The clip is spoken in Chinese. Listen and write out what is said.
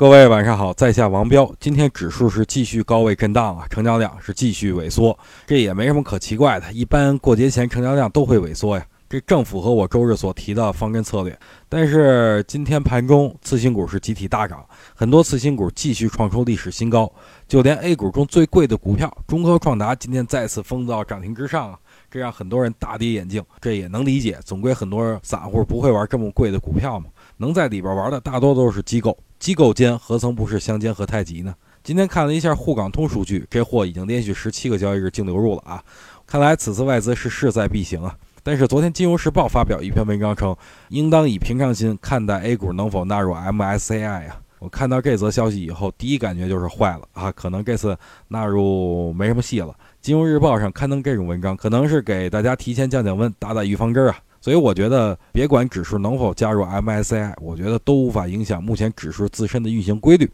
各位晚上好，在下王彪。今天指数是继续高位震荡啊，成交量是继续萎缩，这也没什么可奇怪的。一般过节前成交量都会萎缩呀，这正符合我周日所提的方针策略。但是今天盘中次新股是集体大涨，很多次新股继续创出历史新高，就连 A 股中最贵的股票中科创达今天再次封到涨停之上啊，这让很多人大跌眼镜。这也能理解，总归很多散户不会玩这么贵的股票嘛，能在里边玩的大多都是机构。机构间何曾不是相煎何太急呢？今天看了一下沪港通数据，这货已经连续十七个交易日净流入了啊！看来此次外资是势在必行啊！但是昨天《金融时报》发表一篇文章称，应当以平常心看待 A 股能否纳入 MSCI 啊！我看到这则消息以后，第一感觉就是坏了啊！可能这次纳入没什么戏了。《金融日报》上刊登这种文章，可能是给大家提前降降温、打打预防针啊！所以我觉得，别管指数能否加入 MSCI，我觉得都无法影响目前指数自身的运行规律。